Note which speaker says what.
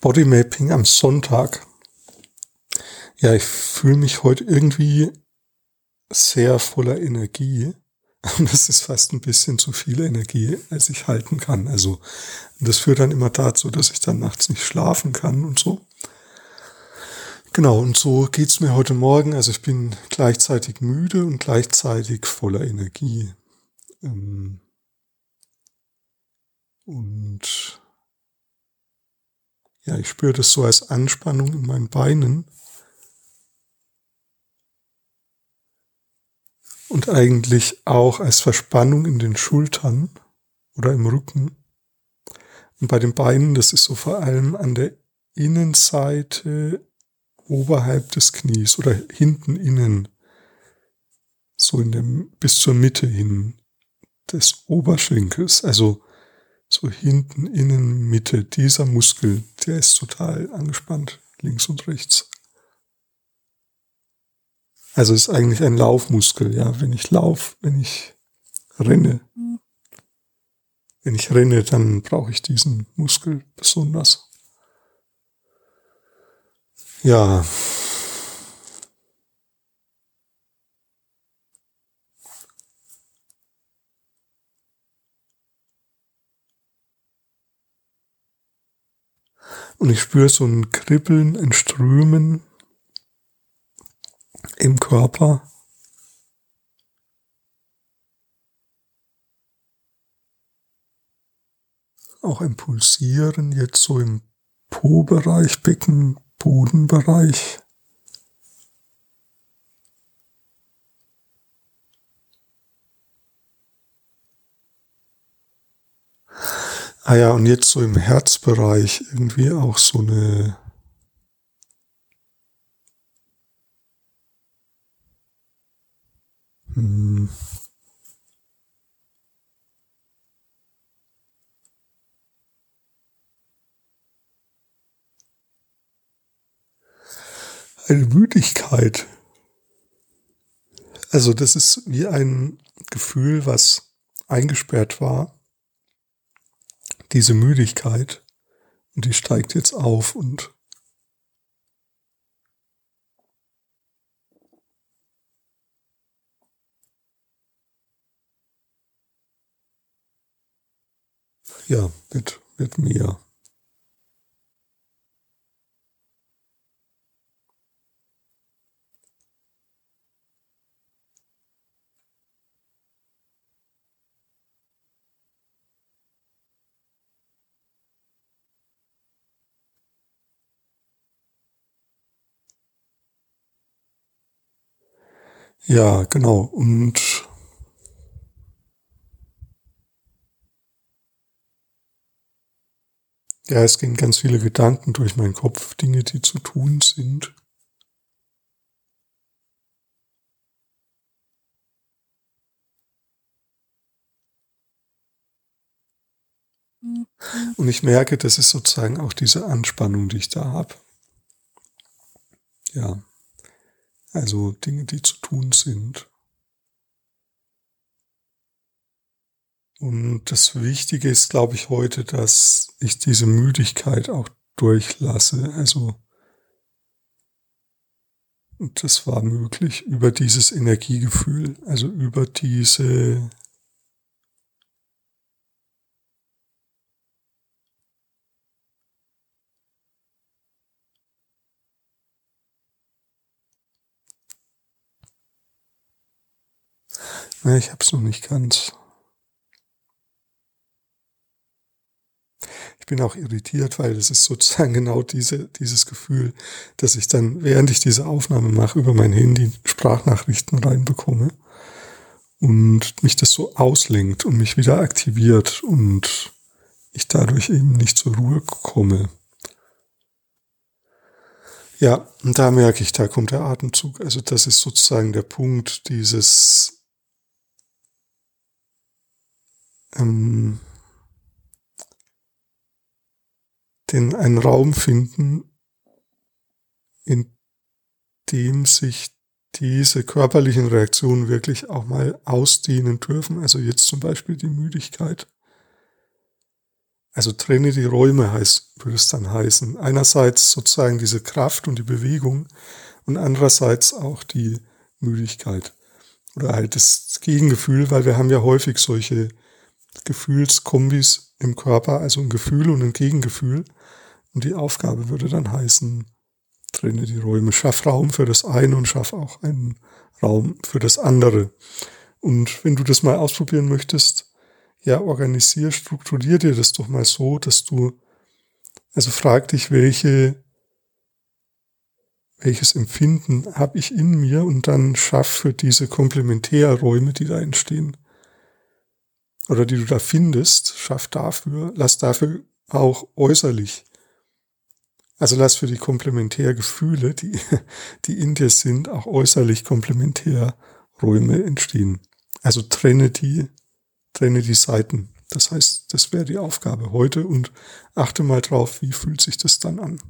Speaker 1: Bodymapping am Sonntag. Ja, ich fühle mich heute irgendwie sehr voller Energie. Und das ist fast ein bisschen zu viel Energie, als ich halten kann. Also, das führt dann immer dazu, dass ich dann nachts nicht schlafen kann und so. Genau, und so geht's mir heute Morgen. Also ich bin gleichzeitig müde und gleichzeitig voller Energie. Ähm, und ja, ich spüre das so als Anspannung in meinen Beinen. Und eigentlich auch als Verspannung in den Schultern oder im Rücken. Und bei den Beinen, das ist so vor allem an der Innenseite oberhalb des Knies oder hinten innen. So in dem, bis zur Mitte hin des Oberschenkels. Also so hinten, innen, Mitte, dieser Muskel, der ist total angespannt, links und rechts. Also ist eigentlich ein Laufmuskel, ja. Wenn ich lauf, wenn ich renne, wenn ich renne, dann brauche ich diesen Muskel besonders. Ja, Und ich spüre so ein Kribbeln, ein Strömen im Körper. Auch ein Pulsieren jetzt so im Po-Bereich, Becken, Bodenbereich. Ah ja, und jetzt so im Herzbereich irgendwie auch so eine hm. eine Müdigkeit. Also das ist wie ein Gefühl, was eingesperrt war diese Müdigkeit und die steigt jetzt auf und ja, wird, wird mehr. Ja, genau. Und ja, es gehen ganz viele Gedanken durch meinen Kopf, Dinge, die zu tun sind. Und ich merke, das ist sozusagen auch diese Anspannung, die ich da habe. Ja. Also Dinge, die zu tun sind. Und das Wichtige ist, glaube ich, heute, dass ich diese Müdigkeit auch durchlasse. Also, und das war möglich über dieses Energiegefühl, also über diese Ja, ich habe es noch nicht ganz. Ich bin auch irritiert, weil es ist sozusagen genau diese, dieses Gefühl, dass ich dann, während ich diese Aufnahme mache, über mein Handy Sprachnachrichten reinbekomme und mich das so auslenkt und mich wieder aktiviert und ich dadurch eben nicht zur Ruhe komme. Ja, und da merke ich, da kommt der Atemzug. Also das ist sozusagen der Punkt dieses ähm, den einen Raum finden, in dem sich diese körperlichen Reaktionen wirklich auch mal ausdehnen dürfen. Also jetzt zum Beispiel die Müdigkeit. Also trenne die Räume heißt, würde es dann heißen. Einerseits sozusagen diese Kraft und die Bewegung und andererseits auch die Müdigkeit oder halt das Gegengefühl, weil wir haben ja häufig solche Gefühlskombis im Körper, also ein Gefühl und ein Gegengefühl. Und die Aufgabe würde dann heißen, trenne die Räume, schaff Raum für das eine und schaff auch einen Raum für das andere. Und wenn du das mal ausprobieren möchtest, ja, organisier, strukturier dir das doch mal so, dass du, also frag dich, welche, welches Empfinden habe ich in mir und dann schaff für diese Komplementärräume, die da entstehen, oder die du da findest, schaff dafür, lass dafür auch äußerlich. Also lass für die Komplementärgefühle, die, die in dir sind, auch äußerlich Komplementärräume entstehen. Also trenne die trenne die Seiten. Das heißt, das wäre die Aufgabe heute und achte mal drauf, wie fühlt sich das dann an.